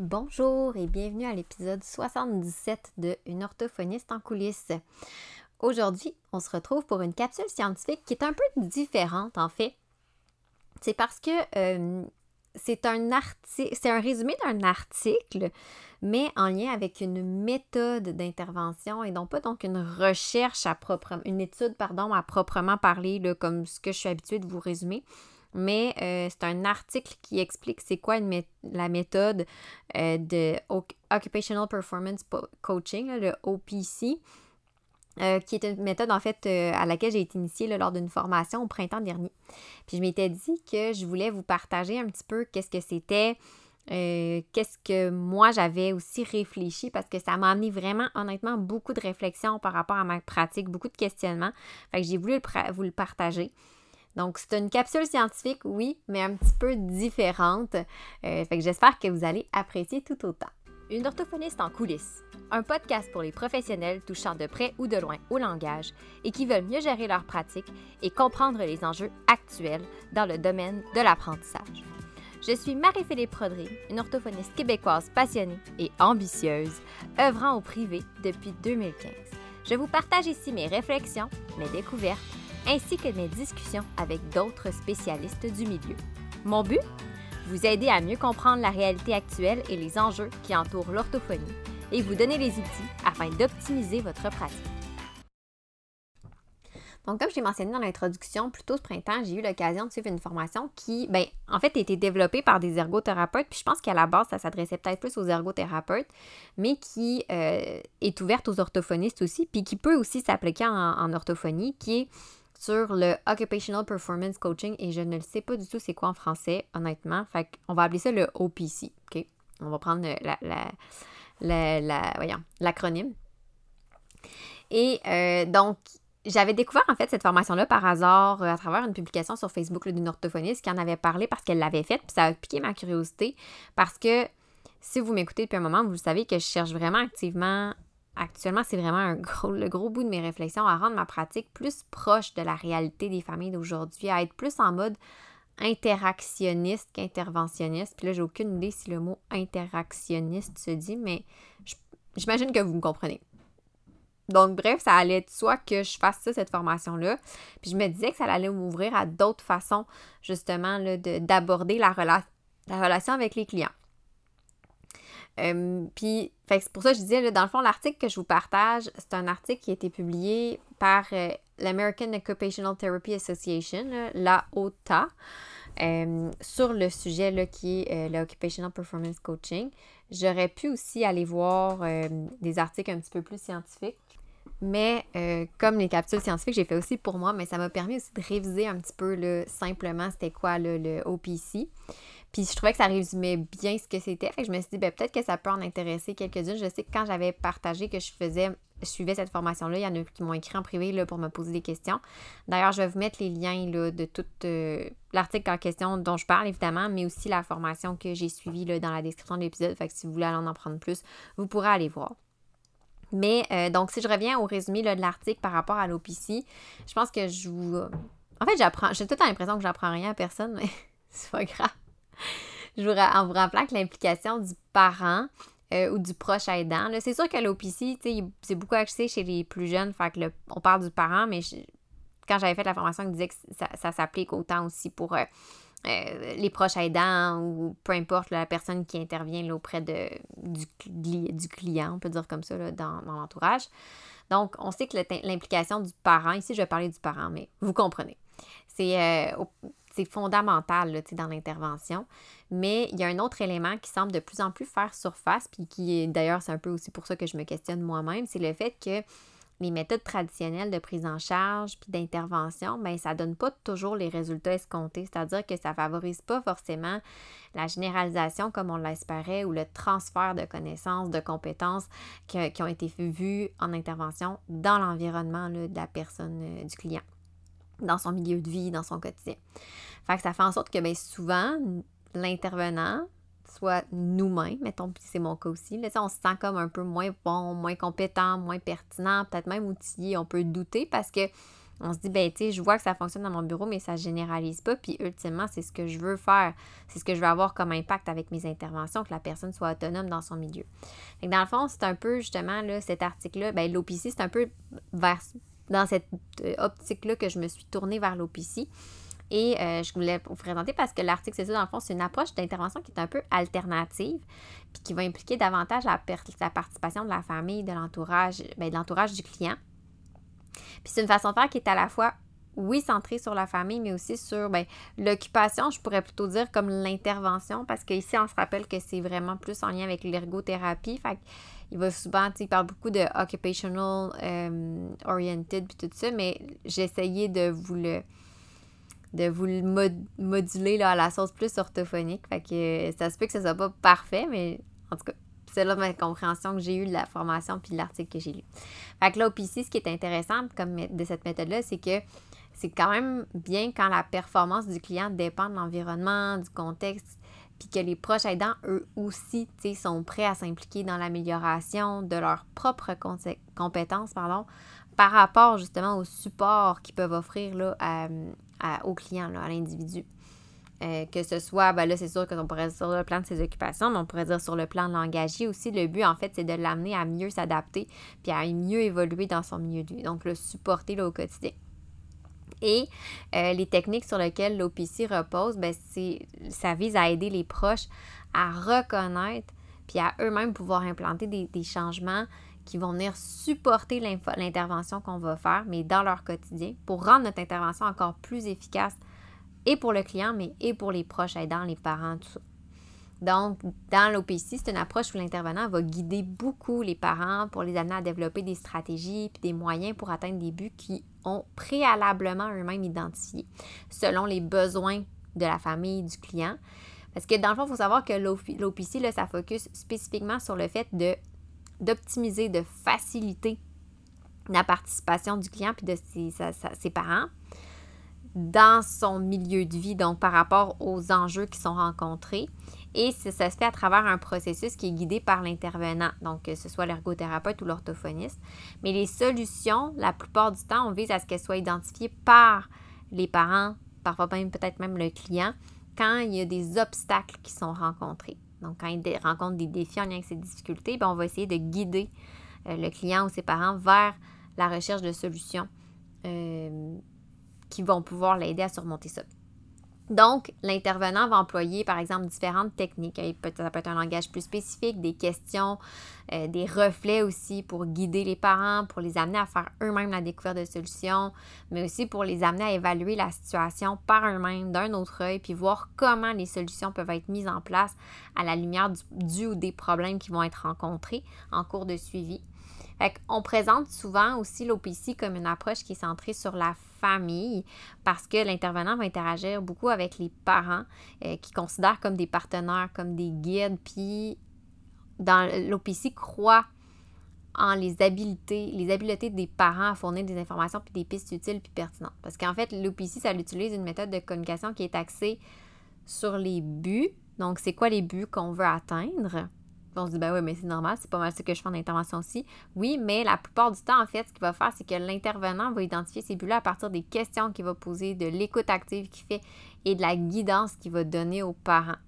Bonjour et bienvenue à l'épisode 77 de Une orthophoniste en coulisses. Aujourd'hui, on se retrouve pour une capsule scientifique qui est un peu différente en fait. C'est parce que euh, c'est un article, c'est un résumé d'un article, mais en lien avec une méthode d'intervention et non pas donc une recherche à proprement, une étude pardon à proprement parler comme ce que je suis habituée de vous résumer mais euh, c'est un article qui explique c'est quoi la méthode euh, de Occupational Performance Coaching, le OPC. Euh, qui est une méthode en fait à laquelle j'ai été initiée lors d'une formation au printemps dernier. Puis je m'étais dit que je voulais vous partager un petit peu qu'est-ce que c'était, qu'est-ce que moi j'avais aussi réfléchi parce que ça m'a amené vraiment honnêtement beaucoup de réflexions par rapport à ma pratique, beaucoup de questionnements. Fait que j'ai voulu vous le partager. Donc, c'est une capsule scientifique, oui, mais un petit peu différente. Euh, fait que j'espère que vous allez apprécier tout autant. Une orthophoniste en coulisses. Un podcast pour les professionnels touchant de près ou de loin au langage et qui veulent mieux gérer leur pratique et comprendre les enjeux actuels dans le domaine de l'apprentissage. Je suis Marie-Philippe Prodry, une orthophoniste québécoise passionnée et ambitieuse, œuvrant au privé depuis 2015. Je vous partage ici mes réflexions, mes découvertes ainsi que mes discussions avec d'autres spécialistes du milieu. Mon but? Vous aider à mieux comprendre la réalité actuelle et les enjeux qui entourent l'orthophonie et vous donner les outils afin d'optimiser votre pratique. Donc, comme je l'ai mentionné dans l'introduction, plus tôt ce printemps, j'ai eu l'occasion de suivre une formation qui, ben, en fait, a été développée par des ergothérapeutes. Puis je pense qu'à la base, ça s'adressait peut-être plus aux ergothérapeutes, mais qui euh, est ouverte aux orthophonistes aussi, puis qui peut aussi s'appliquer en orthophonie, qui est sur le Occupational Performance Coaching et je ne le sais pas du tout c'est quoi en français, honnêtement. Fait qu'on va appeler ça le OPC, OK? On va prendre la, la, l'acronyme. Et euh, donc, j'avais découvert en fait cette formation-là par hasard euh, à travers une publication sur Facebook d'une orthophoniste qui en avait parlé parce qu'elle l'avait faite, puis ça a piqué ma curiosité parce que si vous m'écoutez depuis un moment, vous savez que je cherche vraiment activement actuellement, c'est vraiment le gros bout de mes réflexions à rendre ma pratique plus proche de la réalité des familles d'aujourd'hui, à être plus en mode interactionniste qu'interventionniste. Puis là, j'ai aucune idée si le mot interactionniste se dit, mais j'imagine que vous me comprenez. Donc, bref, ça allait de soi que je fasse ça, cette formation-là. Puis je me disais que ça allait m'ouvrir à d'autres façons, justement, d'aborder la relation avec les clients. Euh, puis, c'est pour ça que je disais, dans le fond, l'article que je vous partage, c'est un article qui a été publié par euh, l'American Occupational Therapy Association, la OTA, euh, sur le sujet là, qui est l'Occupational Performance Coaching. J'aurais pu aussi aller voir des articles un petit peu plus scientifiques. Mais comme les capsules scientifiques, j'ai fait aussi pour moi, mais ça m'a permis aussi de réviser un petit peu le, simplement c'était quoi le OPC. Puis je trouvais que ça résumait bien ce que c'était. Fait que je me suis dit, ben, peut-être que ça peut en intéresser quelques-unes. Je sais que quand j'avais partagé que je faisais, je suivais cette formation-là, il y en a qui m'ont écrit en privé là, pour me poser des questions. D'ailleurs, je vais vous mettre les liens là, de tout euh, l'article en question dont je parle, évidemment, mais aussi la formation que j'ai suivie là, dans la description de l'épisode. Fait que si vous voulez en apprendre plus, vous pourrez aller voir. Mais euh, donc, si je reviens au résumé là, de l'article par rapport à l'OPC, je pense que je vous. En fait, j'apprends. J'ai tout l'impression que j'apprends rien à personne, mais c'est pas grave. Je vous, en vous rappelant que l'implication du parent euh, ou du proche aidant, c'est sûr que l'OPC, c'est beaucoup axé chez les plus jeunes, on parle du parent, mais quand j'avais fait la formation, on disait que ça, s'applique autant aussi pour euh, euh, les proches aidants ou peu importe la personne qui intervient auprès de, du, client, on peut dire comme ça, dans, dans l'entourage. Donc, on sait que l'implication du parent, ici je vais parler du parent, mais vous comprenez. C'est c'est fondamental là, dans l'intervention. Mais il y a un autre élément qui semble de plus en plus faire surface, puis qui est d'ailleurs, c'est un peu aussi pour ça que je me questionne moi-même, c'est le fait que les méthodes traditionnelles de prise en charge puis d'intervention, ben ça donne pas toujours les résultats escomptés, c'est-à-dire que ça favorise pas forcément la généralisation comme on l'espérait ou le transfert de connaissances, de compétences qui ont été vues en intervention dans l'environnement de la personne, euh, du client dans son milieu de vie, dans son quotidien. Fait que ça fait en sorte que bien souvent, l'intervenant, soit nous-mêmes, mettons, puis c'est mon cas aussi, là, on se sent comme un peu moins bon, moins compétent, moins pertinent, peut-être même outillé, on peut douter parce que on se dit, ben, tu sais, je vois que ça fonctionne dans mon bureau, mais ça ne généralise pas. Puis, ultimement, c'est ce que je veux faire. C'est ce que je veux avoir comme impact avec mes interventions, que la personne soit autonome dans son milieu. Fait dans le fond, c'est un peu, justement, là, cet article-là, ben, l'OPC, c'est un peu vers, dans cette euh, optique-là que je me suis tournée vers l'OPC. Et euh, je voulais vous présenter parce que l'article, c'est ça, dans le fond, c'est une approche d'intervention qui est un peu alternative, puis qui va impliquer davantage la, la participation de la famille, de l'entourage, ben, de l'entourage du client. Puis c'est une façon de faire qui est à la fois, oui, centrée sur la famille, mais aussi sur ben, l'occupation, je pourrais plutôt dire comme l'intervention, parce qu'ici, on se rappelle que c'est vraiment plus en lien avec l'ergothérapie. Fait il va souvent, il parle beaucoup de occupational euh, oriented puis tout ça, mais j'ai essayé de vous le de vous le moduler là, à la sauce plus orthophonique. Fait que ça se peut que ce soit pas parfait, mais en tout cas, c'est là ma compréhension que j'ai eue de la formation puis de l'article que j'ai lu. Fait que là, OPC, ce qui est intéressant comme de cette méthode-là, c'est que c'est quand même bien quand la performance du client dépend de l'environnement, du contexte, puis que les proches aidants, eux aussi, sont prêts à s'impliquer dans l'amélioration de leurs propres compétences par rapport justement au support qu'ils peuvent offrir là, à, au client, à l'individu. Euh, que ce soit, ben là, c'est sûr qu'on pourrait dire sur le plan de ses occupations, mais on pourrait dire sur le plan de l'engagé aussi. Le but, en fait, c'est de l'amener à mieux s'adapter puis à mieux évoluer dans son milieu de vie. Donc, le supporter au quotidien. Et euh, les techniques sur lesquelles l'OPC repose, ben, ça vise à aider les proches à reconnaître puis à eux-mêmes pouvoir implanter des, changements qui vont venir supporter l'intervention qu'on va faire, mais dans leur quotidien, pour rendre notre intervention encore plus efficace et pour le client, mais et pour les proches aidants, les parents, tout ça. Donc, dans l'OPC, c'est une approche où l'intervenant va guider beaucoup les parents pour les amener à développer des stratégies et des moyens pour atteindre des buts qui ont préalablement eux-mêmes identifiés, selon les besoins de la famille, du client. Parce que dans le fond, il faut savoir que l'OPC, ça focus spécifiquement sur le fait d'optimiser, de faciliter la participation du client puis de ses, ses parents dans son milieu de vie, donc par rapport aux enjeux qui sont rencontrés. Et ça, se fait à travers un processus qui est guidé par l'intervenant, donc que ce soit l'ergothérapeute ou l'orthophoniste. Mais les solutions, la plupart du temps, on vise à ce qu'elles soient identifiées par les parents, parfois même peut-être même le client, quand il y a des obstacles qui sont rencontrés. Donc, quand il rencontre des défis en lien avec ces difficultés, bien, on va essayer de guider euh, le client ou ses parents vers la recherche de solutions. Euh, qui vont pouvoir l'aider à surmonter ça. Donc, l'intervenant va employer, par exemple, différentes techniques. Ça peut être un langage plus spécifique, des questions, euh, des reflets aussi pour guider les parents, pour les amener à faire eux-mêmes la découverte de solutions, mais aussi pour les amener à évaluer la situation par eux-mêmes d'un autre œil, puis voir comment les solutions peuvent être mises en place à la lumière du ou des problèmes qui vont être rencontrés en cours de suivi. on présente souvent aussi l'OPC comme une approche qui est centrée sur la parce que l'intervenant va interagir beaucoup avec les parents euh, qui considèrent comme des partenaires, comme des guides, puis dans l'OPC croit en les habiletés, les habiletés des parents à fournir des informations puis des pistes utiles puis pertinentes. Parce qu'en fait, l'OPC, ça utilise une méthode de communication qui est axée sur les buts. Donc, c'est quoi les buts qu'on veut atteindre? On se dit, ben oui, mais c'est normal, c'est pas mal ce que je fais en intervention aussi. Oui, mais la plupart du temps, en fait, ce qu'il va faire, c'est que l'intervenant va identifier ces buts-là à partir des questions qu'il va poser, de l'écoute active qu'il fait et de la guidance qu'il va donner aux parents.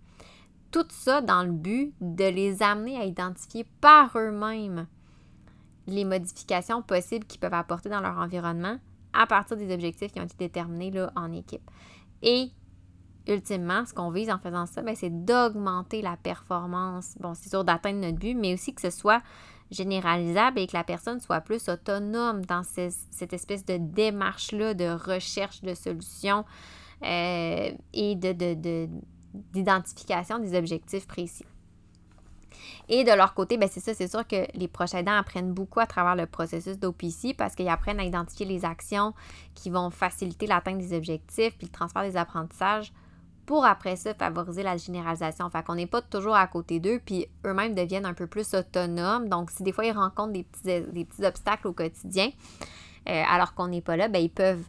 Tout ça dans le but de les amener à identifier par eux-mêmes les modifications possibles qu'ils peuvent apporter dans leur environnement à partir des objectifs qui ont été déterminés là, en équipe. Et ultimement, ce qu'on vise en faisant ça, ben, c'est d'augmenter la performance. Bon, c'est sûr d'atteindre notre but, mais aussi que ce soit généralisable et que la personne soit plus autonome dans cette espèce de démarche-là de recherche de solutions euh, et de, d'identification des objectifs précis. Et de leur côté, ben c'est ça, c'est sûr que les proches aidants apprennent beaucoup à travers le processus d'OPC parce qu'ils apprennent à identifier les actions qui vont faciliter l'atteinte des objectifs puis le transfert des apprentissages pour après ça favoriser la généralisation. Fait qu'on n'est pas toujours à côté d'eux, puis eux-mêmes deviennent un peu plus autonomes. Donc, si des fois ils rencontrent des petits, obstacles au quotidien, euh, alors qu'on n'est pas là, ben, ils peuvent,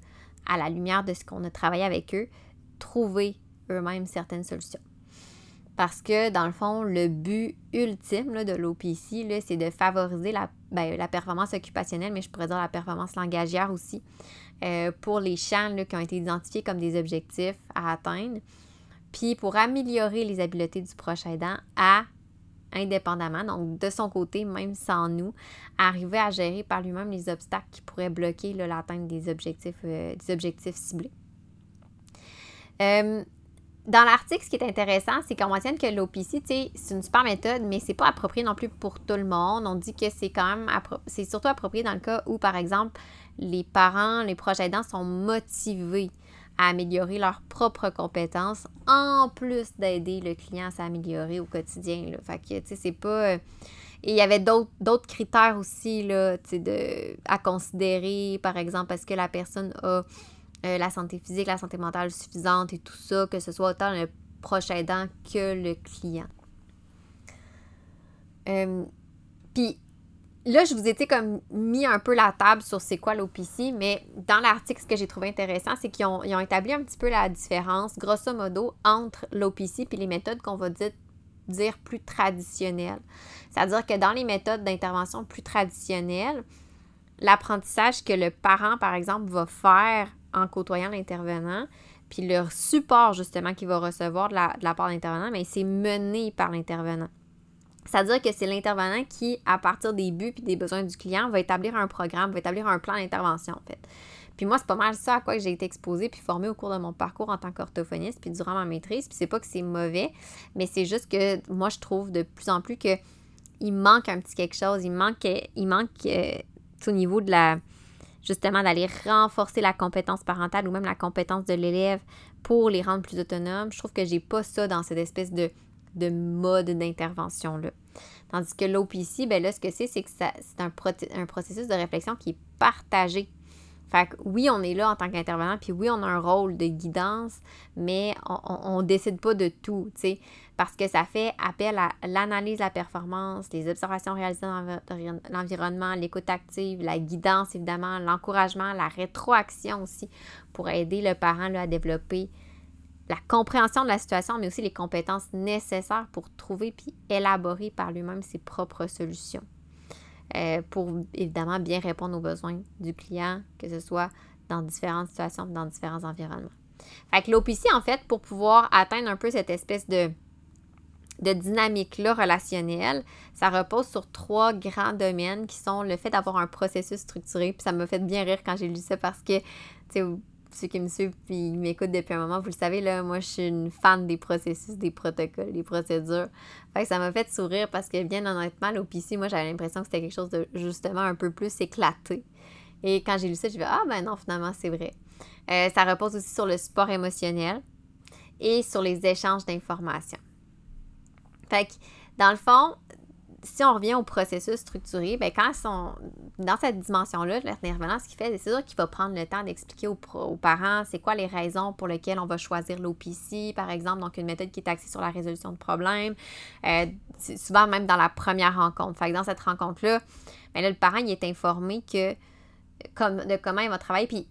à la lumière de ce qu'on a travaillé avec eux, trouver eux-mêmes certaines solutions. Parce que, dans le fond, le but ultime de l'OPC, c'est de favoriser la, ben, la performance occupationnelle, mais je pourrais dire la performance langagière aussi, euh, pour les champs qui ont été identifiés comme des objectifs à atteindre, puis pour améliorer les habiletés du proche aidant à indépendamment, donc de son côté, même sans nous, arriver à gérer par lui-même les obstacles qui pourraient bloquer l'atteinte des objectifs, euh, des objectifs ciblés. Euh, dans l'article, ce qui est intéressant, c'est qu'on mentionne que l'OPC, c'est une super méthode, mais c'est pas approprié non plus pour tout le monde. On dit que c'est quand même, c'est surtout approprié dans le cas où, par exemple, les parents, les proches aidants sont motivés améliorer leurs propres compétences, en plus d'aider le client à s'améliorer au quotidien. Que, tu sais, c'est. Euh, il y avait d'autres critères aussi, de, à considérer, par exemple, est-ce que la personne a euh, la santé physique, la santé mentale suffisante et tout ça, que ce soit autant le proche aidant que le client. Euh, puis là, je vous ai comme mis un peu la table sur c'est quoi l'OPC, mais dans l'article, ce que j'ai trouvé intéressant, c'est qu'ils ont, établi un petit peu la différence, grosso modo, entre l'OPC et les méthodes qu'on va dire, dire plus traditionnelles. C'est-à-dire que dans les méthodes d'intervention plus traditionnelles, l'apprentissage que le parent, par exemple, va faire en côtoyant l'intervenant, puis le support justement qu'il va recevoir de la, de la part de l'intervenant, mais c'est mené par l'intervenant. C'est-à-dire que c'est l'intervenant qui, à partir des buts et des besoins du client, va établir un programme, va établir un plan d'intervention, en fait. Puis moi, c'est pas mal ça à quoi j'ai été exposée puis formée au cours de mon parcours en tant qu'orthophoniste puis durant ma maîtrise. Puis c'est pas que c'est mauvais, mais c'est juste que moi, je trouve de plus en plus que il manque un petit quelque chose. Il manque, il manque euh, au niveau de la justement d'aller renforcer la compétence parentale ou même la compétence de l'élève pour les rendre plus autonomes. Je trouve que j'ai pas ça dans cette espèce de, de mode d'intervention-là. Tandis que l'OPC, ben là, ce que c'est, c'est que c'est un, un processus de réflexion qui est partagé fait que oui, on est là en tant qu'intervenant, puis oui, on a un rôle de guidance, mais on ne décide pas de tout, tu sais, parce que ça fait appel à l'analyse de la performance, les observations réalisées dans l'environnement, l'écoute active, la guidance, évidemment, l'encouragement, la rétroaction aussi, pour aider le parent à développer la compréhension de la situation, mais aussi les compétences nécessaires pour trouver puis élaborer par lui-même ses propres solutions. Euh, pour évidemment bien répondre aux besoins du client, que ce soit dans différentes situations, dans différents environnements. Fait que l'OPC, en fait, pour pouvoir atteindre un peu cette espèce de, de dynamique-là relationnelle, ça repose sur trois grands domaines qui sont le fait d'avoir un processus structuré. Puis ça m'a fait bien rire quand j'ai lu ça parce que, tu sais, ceux qui me suivent et m'écoutent depuis un moment, vous le savez, là, moi, je suis une fan des processus, des protocoles, des procédures. Fait que ça m'a fait sourire parce que, bien honnêtement, l'OPC, moi, j'avais l'impression que c'était quelque chose de justement un peu plus éclaté. Et quand j'ai lu ça, j'ai dit, ah, ben non, finalement, c'est vrai. Euh, ça repose aussi sur le support émotionnel et sur les échanges d'informations. Fait que, dans le fond, si on revient au processus structuré, bien, quand ils sont dans cette dimension-là, l'intervenant, ce qu'il fait, c'est sûr qu'il va prendre le temps d'expliquer aux, parents c'est quoi les raisons pour lesquelles on va choisir l'OPC, par exemple, donc une méthode qui est axée sur la résolution de problèmes, euh, souvent même dans la première rencontre. Fait que dans cette rencontre-là, bien là, le parent il est informé que, comme, de comment il va travailler, puis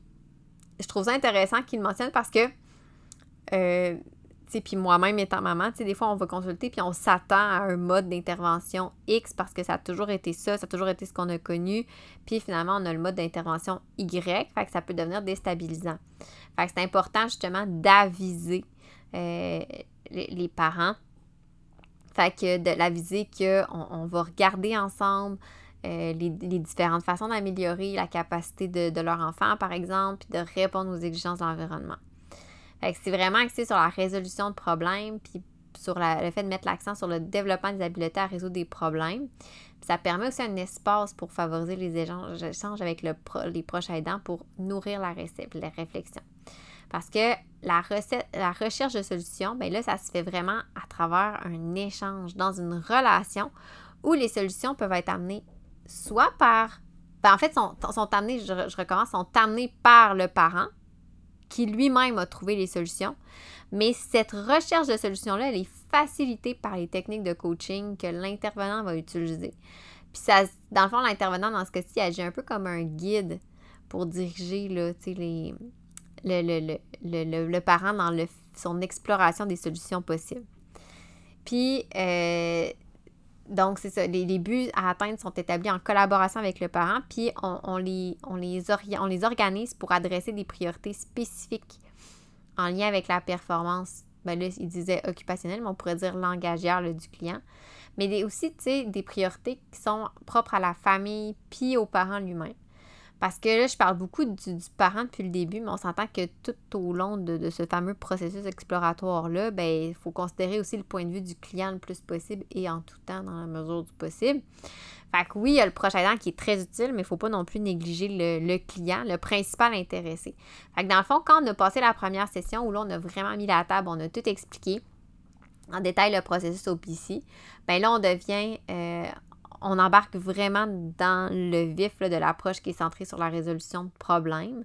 je trouve ça intéressant qu'il mentionne parce que euh, puis moi-même étant maman, des fois on va consulter puis on s'attend à un mode d'intervention X parce que ça a toujours été ça, ça a toujours été ce qu'on a connu. Puis finalement, on a le mode d'intervention Y, fait que ça peut devenir déstabilisant. Fait que c'est important justement d'aviser euh, les, parents. Fait que de l'aviser qu'on on va regarder ensemble euh, les, différentes façons d'améliorer la capacité de, de, leur enfant, par exemple, puis de répondre aux exigences de l'environnement c'est vraiment axé sur la résolution de problèmes, puis sur le fait de mettre l'accent sur le développement des habiletés à résoudre des problèmes. ça permet aussi un espace pour favoriser les échanges avec les proches aidants pour nourrir la, la réflexion. Parce que la, recherche de solutions, bien là, ça se fait vraiment à travers un échange dans une relation où les solutions peuvent être amenées soit par. Ben, en fait, sont, sont amenées, je recommence, sont amenées par le parent, qui lui-même a trouvé les solutions. Mais cette recherche de solutions-là, elle est facilitée par les techniques de coaching que l'intervenant va utiliser. Puis ça, dans le fond, l'intervenant, dans ce cas-ci, agit un peu comme un guide pour diriger là, les, le, le, le, parent dans son exploration des solutions possibles. Puis, euh, donc, c'est ça. Les, buts à atteindre sont établis en collaboration avec le parent, puis on, les, on, les, organise pour adresser des priorités spécifiques en lien avec la performance. Ben là, il disait occupationnelle, mais on pourrait dire langagière du client. Mais aussi, tu sais, des priorités qui sont propres à la famille puis au parent lui-même. Parce que là, je parle beaucoup du, parent depuis le début, mais on s'entend que tout au long de, ce fameux processus exploratoire-là, ben, il faut considérer aussi le point de vue du client le plus possible et en tout temps dans la mesure du possible. Fait que oui, il y a le proche aidant qui est très utile, mais il ne faut pas non plus négliger le, client, le principal intéressé. Fait que dans le fond, quand on a passé la première session où là, on a vraiment mis la table, on a tout expliqué en détail le processus OPC, ben là, on devient, euh, on embarque vraiment dans le vif de l'approche qui est centrée sur la résolution de problèmes.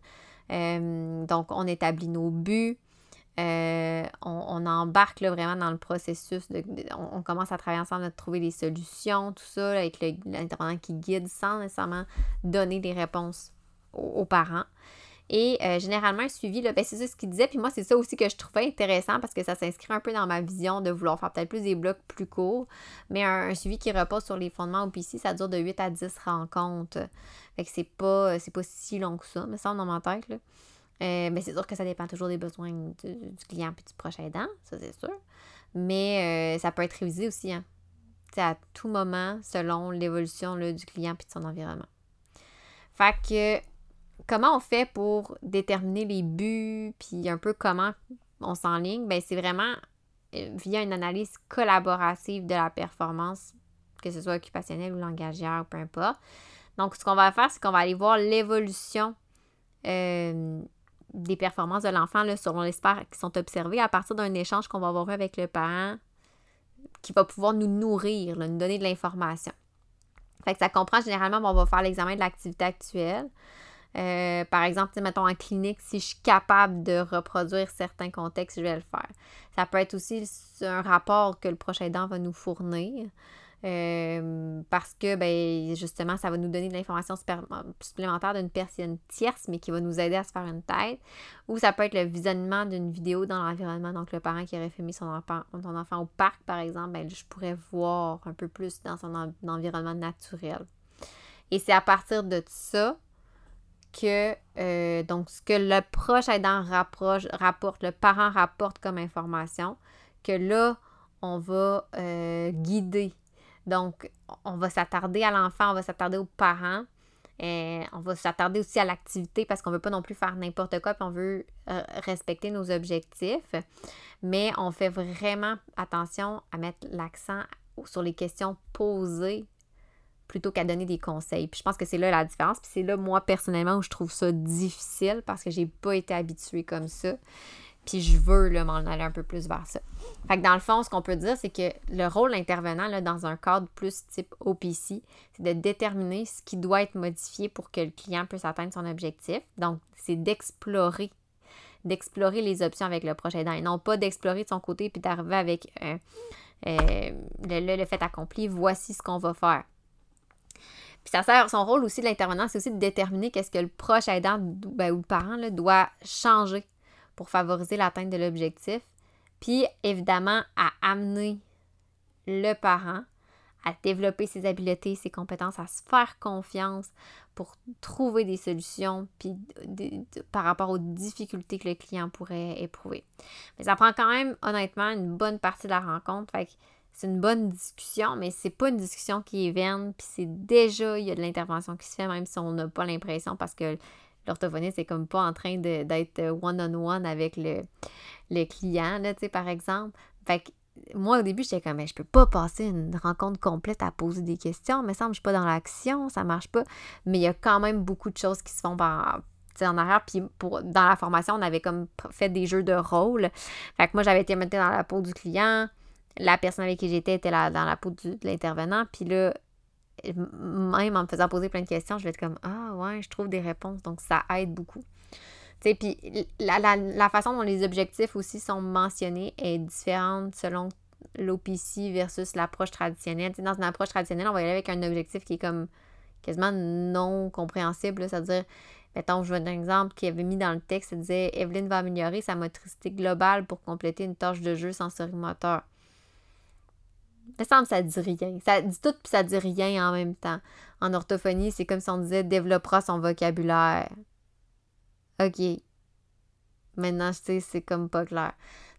Euh, donc, on établit nos buts. Euh, on, embarque vraiment dans le processus. on, commence à travailler ensemble, à trouver des solutions, tout ça, avec l'intervenant qui guide sans nécessairement donner des réponses aux parents. Et euh, généralement, un suivi, ben, c'est ça ce qu'il disait. Puis moi, c'est ça aussi que je trouvais intéressant parce que ça s'inscrit un peu dans ma vision de vouloir faire peut-être plus des blocs plus courts. Mais un, suivi qui repose sur les fondements OPC, ça dure de 8 à 10 rencontres. Fait que c'est pas, pas si long que ça, mais ça, dans ma tête. Là. Euh, mais c'est sûr que ça dépend toujours des besoins du, client puis du prochain aidant, ça c'est sûr. Mais euh, ça peut être révisé aussi, hein. à tout moment, selon l'évolution du client puis de son environnement. Fait que comment on fait pour déterminer les buts, puis un peu comment on s'enligne? Ben, c'est vraiment euh, via une analyse collaborative de la performance, que ce soit occupationnelle ou langagière, peu importe. Donc, ce qu'on va faire, c'est qu'on va aller voir l'évolution euh, des performances de l'enfant selon les qui sont observées à partir d'un échange qu'on va avoir avec le parent qui va pouvoir nous nourrir, nous donner de l'information. Fait ça comprend généralement, on va faire l'examen de l'activité actuelle. Euh, par exemple, mettons en clinique, si je suis capable de reproduire certains contextes, je vais le faire. Ça peut être aussi un rapport que le prochain aidant va nous fournir. Euh, parce que ben, justement, ça va nous donner de l'information supplémentaire d'une personne tierce, mais qui va nous aider à se faire une tête. Ou ça peut être le visionnement d'une vidéo dans l'environnement. Donc, le parent qui aurait filmé son enfant, son enfant au parc, par exemple, ben, je pourrais voir un peu plus dans son environnement naturel. Et c'est à partir de ça que euh, donc ce que le proche aidant rapproche, rapporte, le parent rapporte comme information, que là, on va euh, guider. Donc, on va s'attarder à l'enfant, on va s'attarder aux parents. Et on va s'attarder aussi à l'activité parce qu'on ne veut pas non plus faire n'importe quoi, puis on veut euh, respecter nos objectifs. Mais on fait vraiment attention à mettre l'accent sur les questions posées plutôt qu'à donner des conseils. Puis je pense que c'est là la différence. Puis c'est là, moi, personnellement, où je trouve ça difficile parce que j'ai pas été habituée comme ça. Puis je veux m'en aller un peu plus vers ça. Fait que dans le fond, ce qu'on peut dire, c'est que le rôle intervenant là, dans un cadre plus type OPC, c'est de déterminer ce qui doit être modifié pour que le client puisse atteindre son objectif. Donc, c'est d'explorer d'explorer les options avec le prochain aidant et non pas d'explorer de son côté puis d'arriver avec euh, euh, le, fait accompli, voici ce qu'on va faire. Puis ça sert, son rôle aussi de l'intervenant, c'est aussi de déterminer qu'est-ce que le proche aidant ben, ou le parent doit changer pour favoriser l'atteinte de l'objectif. Puis évidemment, à amener le parent à développer ses habiletés, ses compétences, à se faire confiance pour trouver des solutions puis par rapport aux difficultés que le client pourrait éprouver. Mais ça prend quand même honnêtement une bonne partie de la rencontre. Fait que c'est une bonne discussion, mais c'est pas une discussion qui est vaine, puis c'est déjà, il y a de l'intervention qui se fait, même si on n'a pas l'impression, parce que l'orthophoniste est comme pas en train d'être one-on-one avec le, le client, là, tu sais, par exemple. Fait que moi, au début, j'étais comme, mais je peux pas passer une rencontre complète à poser des questions. Mais me je suis pas dans l'action, ça marche pas. Mais il y a quand même beaucoup de choses qui se font en arrière. Puis pour, dans la formation, on avait comme fait des jeux de rôle. Fait que moi, j'avais été mettée dans la peau du client la personne avec qui j'étais était dans la peau de l'intervenant. Puis là, même en me faisant poser plein de questions, je vais être comme Ah ouais, je trouve des réponses. Donc ça aide beaucoup. Tu sais, puis la, façon dont les objectifs aussi sont mentionnés est différente selon l'OPC versus l'approche traditionnelle. dans une approche traditionnelle, on va y aller avec un objectif qui est comme quasiment non compréhensible. C'est-à-dire, mettons, je veux un exemple qui avait mis dans le texte, ça disait Evelyne va améliorer sa motricité globale pour compléter une tâche de jeu sensorimoteur me semble ça dit rien. Ça dit tout puis ça dit rien en même temps. En orthophonie, c'est comme si on disait développera son vocabulaire. OK. Maintenant, je sais, c'est comme pas clair.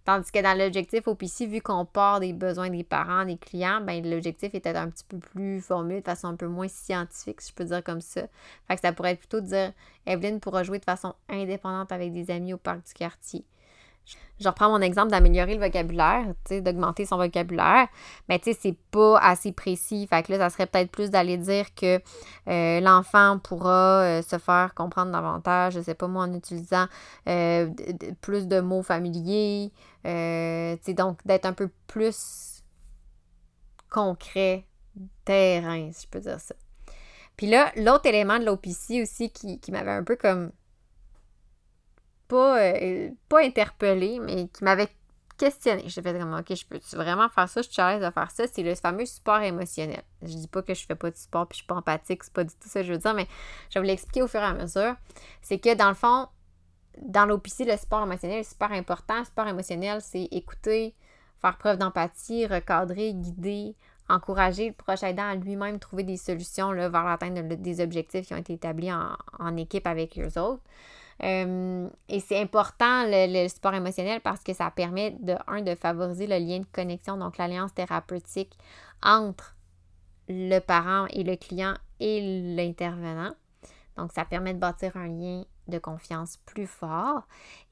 Tandis que dans l'objectif OPC, vu qu'on part des besoins des parents, des clients, ben l'objectif était un petit peu plus formulé de façon un peu moins scientifique, si je peux dire comme ça. Fait que ça pourrait être plutôt dire Evelyne pourra jouer de façon indépendante avec des amis au parc du quartier. Je reprends mon exemple d'améliorer le vocabulaire, d'augmenter son vocabulaire. Mais tu sais, c'est pas assez précis. Fait que là, ça serait peut-être plus d'aller dire que euh, l'enfant pourra euh, se faire comprendre davantage, je sais pas moi, en utilisant euh, plus de mots familiers. tu donc, d'être un peu plus concret, terrain, si je peux dire ça. Puis là, l'autre élément de l'OPC aussi qui, qui m'avait un peu comme pas, euh, pas interpellé, mais qui m'avait questionné. J'ai fait comme, OK, je peux vraiment faire ça? Je suis à de faire ça. C'est le fameux support émotionnel. Je dis pas que je fais pas de support puis je suis pas empathique, c'est pas du tout ça que je veux dire, mais je vais vous l'expliquer au fur et à mesure. C'est que dans le fond, dans l'OPC, le support émotionnel est super important. Le support émotionnel, c'est écouter, faire preuve d'empathie, recadrer, guider, encourager le proche aidant à lui-même trouver des solutions là, vers l'atteinte des objectifs qui ont été établis en, en équipe avec eux autres. Euh, et c'est important le, support émotionnel parce que ça permet de, un, de favoriser le lien de connexion, donc l'alliance thérapeutique entre le parent et le client et l'intervenant. Donc, ça permet de bâtir un lien de confiance plus fort.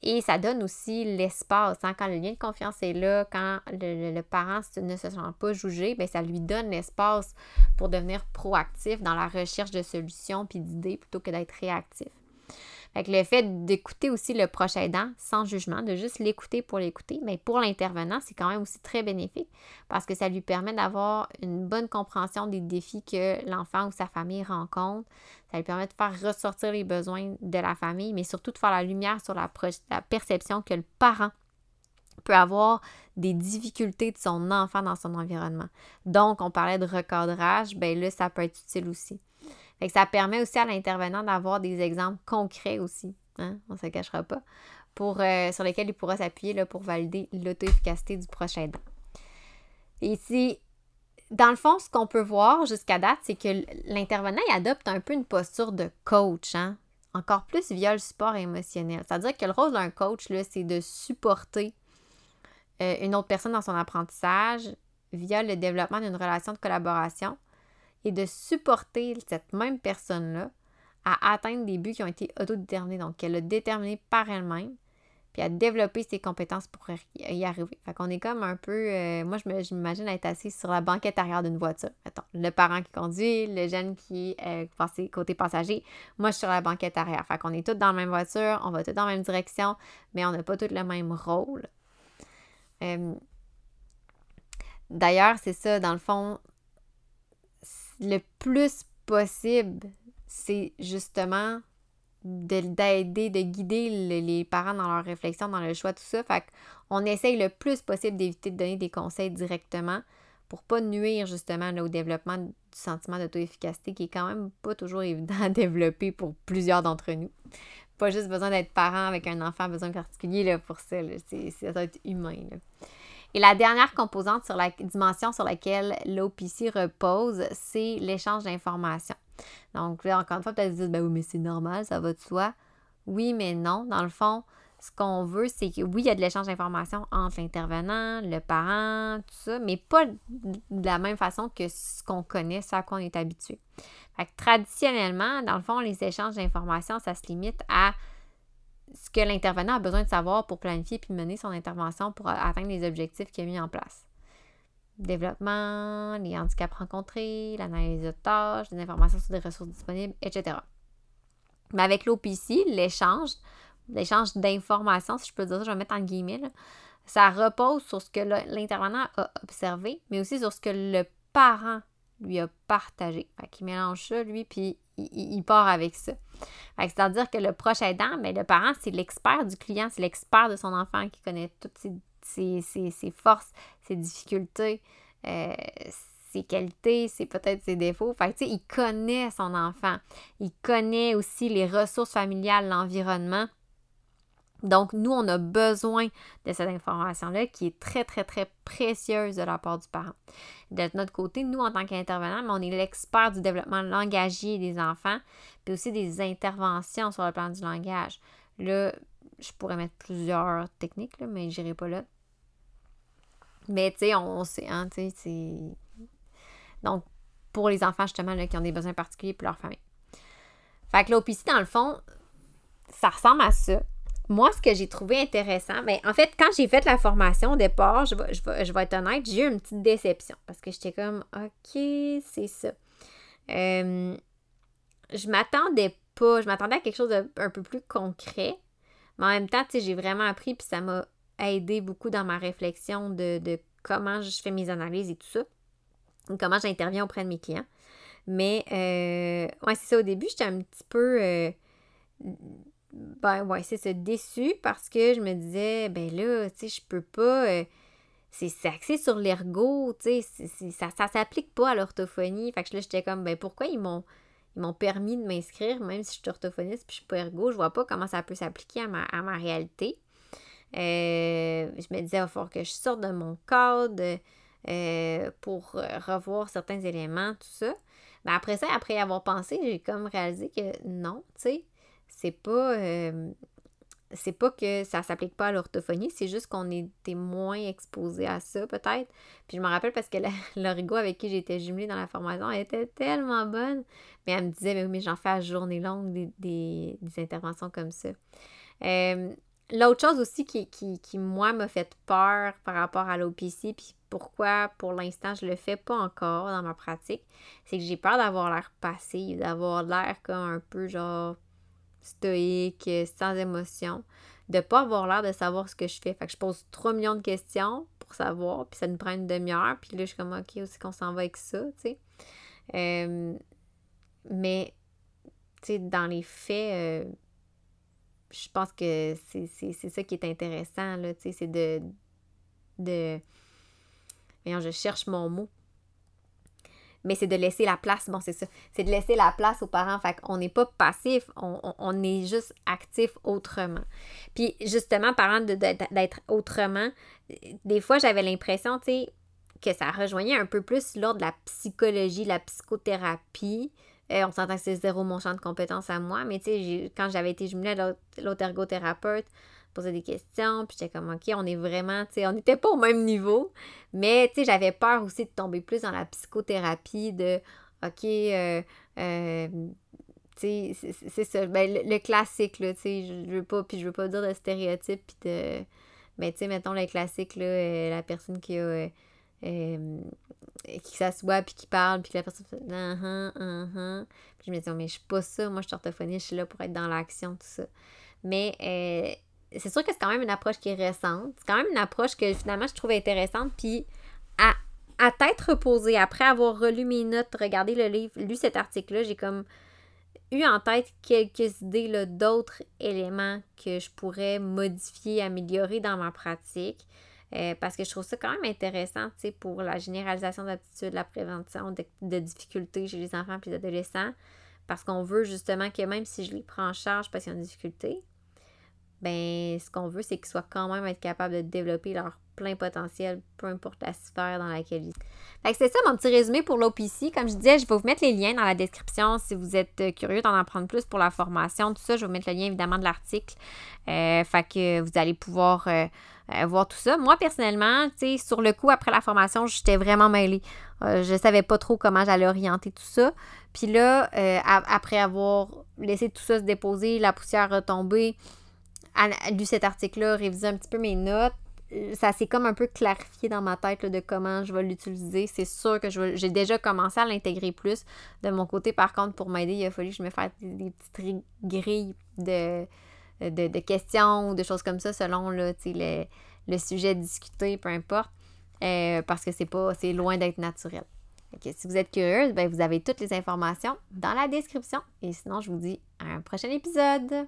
Et ça donne aussi l'espace. Hein. quand le lien de confiance est là, quand le, parent ne se sent pas jugé, bien, ça lui donne l'espace pour devenir proactif dans la recherche de solutions puis d'idées plutôt que d'être réactif. Fait le fait d'écouter aussi le proche aidant sans jugement, de juste l'écouter pour l'écouter, mais pour l'intervenant, c'est quand même aussi très bénéfique parce que ça lui permet d'avoir une bonne compréhension des défis que l'enfant ou sa famille rencontre. Ça lui permet de faire ressortir les besoins de la famille, mais surtout de faire la lumière sur la, la perception que le parent peut avoir des difficultés de son enfant dans son environnement. Donc, on parlait de recadrage, ben là, ça peut être utile aussi ça permet aussi à l'intervenant d'avoir des exemples concrets aussi, hein, on ne se cachera pas, euh, sur lesquels il pourra s'appuyer pour valider l'auto-efficacité du prochain aidant. Et dans le fond, ce qu'on peut voir jusqu'à date, c'est que l'intervenant adopte un peu une posture de coach, hein, encore plus via le support émotionnel. C'est-à-dire que le rôle d'un coach, c'est de supporter euh, une autre personne dans son apprentissage via le développement d'une relation de collaboration et de supporter cette même personne-là à atteindre des buts qui ont été autodéterminés, donc qu'elle a déterminé par elle-même, puis à développer ses compétences pour y arriver. Fait qu'on est comme un peu, euh, moi je m'imagine être assis sur la banquette arrière d'une voiture. Attends, le parent qui conduit, le jeune qui est euh, côté passager, moi je suis sur la banquette arrière. Fait qu'on est tous dans la même voiture, on va tous dans la même direction, mais on n'a pas tous le même rôle. Euh, d'ailleurs, c'est ça, dans le fond, le plus possible, c'est justement d'aider, de, guider les parents dans leur réflexion, dans le choix, tout ça. Fait qu'on essaye le plus possible d'éviter de donner des conseils directement pour pas nuire justement au développement du sentiment d'auto-efficacité qui est quand même pas toujours évident à développer pour plusieurs d'entre nous. Pas juste besoin d'être parent avec un enfant besoin particulier là, pour ça. C'est, ça doit être humain. Et la dernière composante sur la dimension sur laquelle l'OPC repose, c'est l'échange d'informations. Donc, là, encore une fois, peut-être dire, ben oui, mais c'est normal, ça va de soi. Oui, mais non. Dans le fond, ce qu'on veut, c'est que oui, il y a de l'échange d'informations entre l'intervenant, le parent, tout ça, mais pas de la même façon que ce qu'on connaît, ce à quoi on est habitué. Fait que traditionnellement, dans le fond, les échanges d'informations, ça se limite à ce que l'intervenant a besoin de savoir pour planifier puis mener son intervention pour atteindre les objectifs qu'il a mis en place. Développement, les handicaps rencontrés, l'analyse de tâches, les informations sur des ressources disponibles, etc. Mais avec l'OPC, l'échange, l'échange d'informations, si je peux dire ça, je vais mettre en guillemets, ça repose sur ce que l'intervenant a observé, mais aussi sur ce que le parent lui a partagé. Fait qu'il mélange ça, lui, puis il, part avec ça. C'est-à-dire que le proche aidant, mais le parent, c'est l'expert du client, c'est l'expert de son enfant qui connaît toutes ses, forces, ses difficultés, euh, ses qualités, c'est peut-être ses défauts. Fait il connaît son enfant. Il connaît aussi les ressources familiales, l'environnement. Donc, nous, on a besoin de cette information-là qui est très, très, très précieuse de la part du parent. De notre côté, nous, en tant qu'intervenants, on est l'expert du développement langagier des enfants, puis aussi des interventions sur le plan du langage. Là, je pourrais mettre plusieurs techniques, mais je n'irai pas là. Mais, tu sais, on, sait, hein, tu sais, c'est... Donc, pour les enfants, justement, là, qui ont des besoins particuliers pour leur famille. Fait que l'OPC, dans le fond, ça ressemble à ça moi, ce que j'ai trouvé intéressant, bien, en fait, quand j'ai fait la formation au départ, je vais, je vais, être honnête, j'ai eu une petite déception parce que j'étais comme, OK, c'est ça. Euh, je m'attendais pas, je m'attendais à quelque chose d'un peu plus concret, mais en même temps, tu sais, j'ai vraiment appris, puis ça m'a aidé beaucoup dans ma réflexion de, comment je fais mes analyses et tout ça, comment j'interviens auprès de mes clients. Mais, euh, ouais, c'est ça, au début, j'étais un petit peu. Euh, ben ouais, c'est ça, déçu parce que je me disais, ben là, tu sais, je peux pas. Euh, c'est axé sur l'ergot, tu sais, ça, ça s'applique pas à l'orthophonie. Fait que là, j'étais comme, ben pourquoi ils m'ont ils m'ont permis de m'inscrire, même si je suis orthophoniste puis je suis pas ergo, je vois pas comment ça peut s'appliquer à ma, à ma réalité. Euh, je me disais, il va falloir que je sorte de mon cadre euh, pour revoir certains éléments, tout ça. Mais après ça, après avoir pensé, j'ai comme réalisé que non, tu sais, c'est pas. Euh, c'est pas que ça s'applique pas à l'orthophonie, c'est juste qu'on était moins exposé à ça, peut-être. Puis je me rappelle parce que l'origo avec qui j'étais jumelée dans la formation, était tellement bonne. Mais elle me disait, mais, mais j'en fais à journée longue des, interventions comme ça. Euh, l'autre chose aussi qui, qui, qui moi, m'a fait peur par rapport à l'OPC, puis pourquoi pour l'instant je le fais pas encore dans ma pratique, c'est que j'ai peur d'avoir l'air passé, d'avoir l'air comme un peu genre stoïque, sans émotion, de pas avoir l'air de savoir ce que je fais. Fait que je pose 3 millions de questions pour savoir, puis ça me prend une demi-heure, puis là, je suis comme, OK, aussi qu'on s'en va avec ça, tu sais? Euh, mais, tu sais, dans les faits, euh, je pense que c'est ça qui est intéressant, là, tu sais, c'est de... de... je cherche mon mot mais c'est de laisser la place. Bon, c'est ça. C'est de laisser la place aux parents. Fait qu'on n'est pas passif, on, est juste actif autrement. Puis justement, parlant d'être autrement, des fois, j'avais l'impression, tu sais, que ça rejoignait un peu plus l'ordre de la psychologie, la psychothérapie. Euh, on s'entend que c'est zéro mon champ de compétences à moi, mais tu sais, quand j'avais été jumelée à l'autre ergothérapeute, posais des questions, puis j'étais comme, OK, on est vraiment, tu sais, on n'était pas au même niveau, mais, tu sais, j'avais peur aussi de tomber plus dans la psychothérapie de, OK, euh, euh, tu sais, c'est ça, ben, le, classique, là, tu sais, je veux pas, puis je veux pas dire de stéréotype, puis de, mais, ben, tu sais, mettons le classique, là, euh, la personne qui a... qui s'assoit puis qui parle puis que la personne fait uh -huh, uh puis je me dis mais je suis pas ça moi je suis orthophoniste je suis là pour être dans l'action tout ça. Mais c'est sûr que c'est quand même une approche qui est récente. C'est quand même une approche que finalement je trouve intéressante. Puis à, à tête reposée, après avoir relu mes notes, regardé le livre, lu cet article-là, j'ai comme eu en tête quelques idées d'autres éléments que je pourrais modifier, améliorer dans ma pratique. Euh, parce que je trouve ça quand même intéressant, tu sais, pour la généralisation d'aptitudes, la prévention de, difficultés chez les enfants et les adolescents. Parce qu'on veut justement que même si je les prends en charge parce qu'ils ont des difficultés, ben ce qu'on veut, c'est qu'ils soient quand même être capables de développer leur plein potentiel, peu importe la sphère dans laquelle ils sont. c'est ça mon petit résumé pour l'OPC. Comme je disais, je vais vous mettre les liens dans la description si vous êtes euh, curieux d'en apprendre plus pour la formation, tout ça. Je vais vous mettre le lien évidemment de l'article. Euh, fait que vous allez pouvoir euh, voir tout ça. Moi, personnellement, tu sais, sur le coup, après la formation, j'étais vraiment mêlée. je savais pas trop comment j'allais orienter tout ça. Puis là, après avoir laissé tout ça se déposer, la poussière retomber, lu cet article-là, révisé un petit peu mes notes, euh, ça s'est comme un peu clarifié dans ma tête de comment je vais l'utiliser. C'est sûr que j'ai déjà commencé à l'intégrer plus. De mon côté, par contre, pour m'aider, il a fallu que je me fasse des, petites grilles de, de, questions ou de choses comme ça selon le, le sujet discuté, peu importe. Euh, parce que c'est pas c'est loin d'être naturel. si vous êtes curieuse, ben, vous avez toutes les informations dans la description. Et sinon, je vous dis à un prochain épisode.